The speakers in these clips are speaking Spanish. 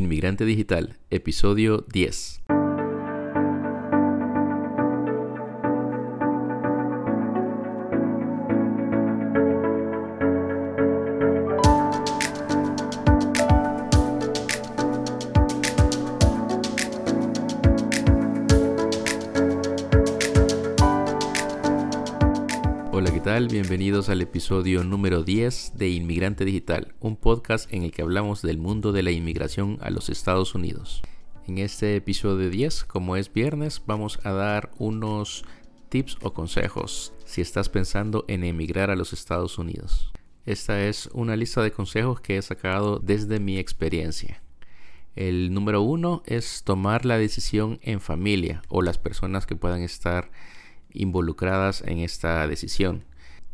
Inmigrante Digital, episodio 10. Hola, ¿qué tal? Bienvenidos al episodio número 10 de Inmigrante Digital, un podcast en el que hablamos del mundo de la inmigración a los Estados Unidos. En este episodio 10, como es viernes, vamos a dar unos tips o consejos si estás pensando en emigrar a los Estados Unidos. Esta es una lista de consejos que he sacado desde mi experiencia. El número uno es tomar la decisión en familia o las personas que puedan estar involucradas en esta decisión,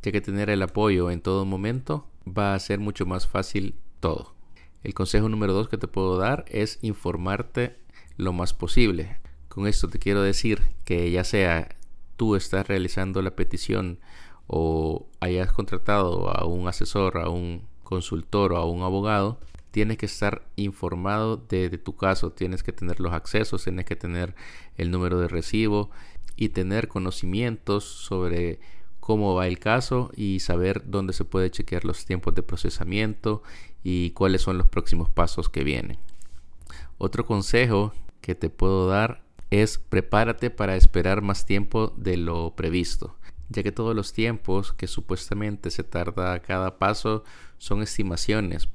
ya que tener el apoyo en todo momento va a ser mucho más fácil todo. El consejo número dos que te puedo dar es informarte lo más posible. Con esto te quiero decir que ya sea tú estás realizando la petición o hayas contratado a un asesor, a un consultor o a un abogado, tienes que estar informado de, de, tu caso, tienes que tener los accesos, tienes que tener el número de recibo y tener conocimientos sobre cómo va el caso y saber dónde se puede chequear los tiempos de procesamiento y cuáles son los próximos pasos que vienen. Otro consejo que te puedo dar es prepárate para esperar más tiempo de lo previsto, ya que todos los tiempos que supuestamente se tarda cada paso son estimaciones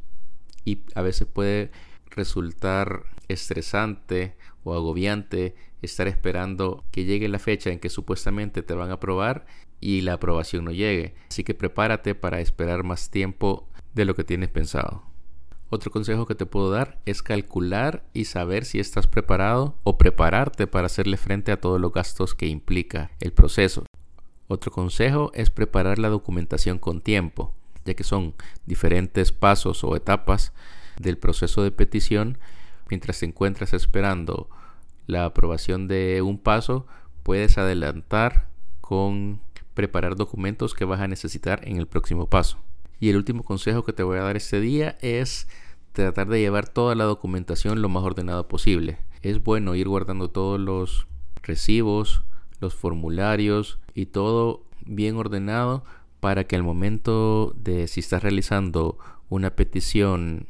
y a veces puede resultar estresante o agobiante estar esperando que llegue la fecha en que supuestamente te van a aprobar y la aprobación no llegue. Así que prepárate para esperar más tiempo de lo que tienes pensado. Otro consejo que te puedo dar es calcular y saber si estás preparado o prepararte para hacerle frente a todos los gastos que implica el proceso. Otro consejo es preparar la documentación con tiempo, ya que son diferentes pasos o etapas del proceso de petición mientras te encuentras esperando la aprobación de un paso, puedes adelantar con preparar documentos que vas a necesitar en el próximo paso. Y el último consejo que te voy a dar este día es tratar de llevar toda la documentación lo más ordenado posible. Es bueno ir guardando todos los recibos, los formularios y todo bien ordenado para que al momento de si estás realizando una petición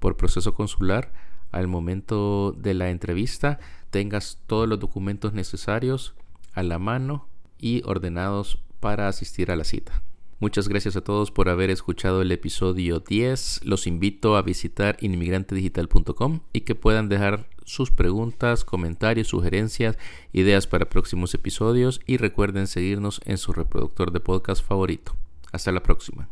por proceso consular, al momento de la entrevista tengas todos los documentos necesarios a la mano y ordenados para asistir a la cita. Muchas gracias a todos por haber escuchado el episodio 10. Los invito a visitar inmigrantedigital.com y que puedan dejar sus preguntas, comentarios, sugerencias, ideas para próximos episodios y recuerden seguirnos en su reproductor de podcast favorito. Hasta la próxima.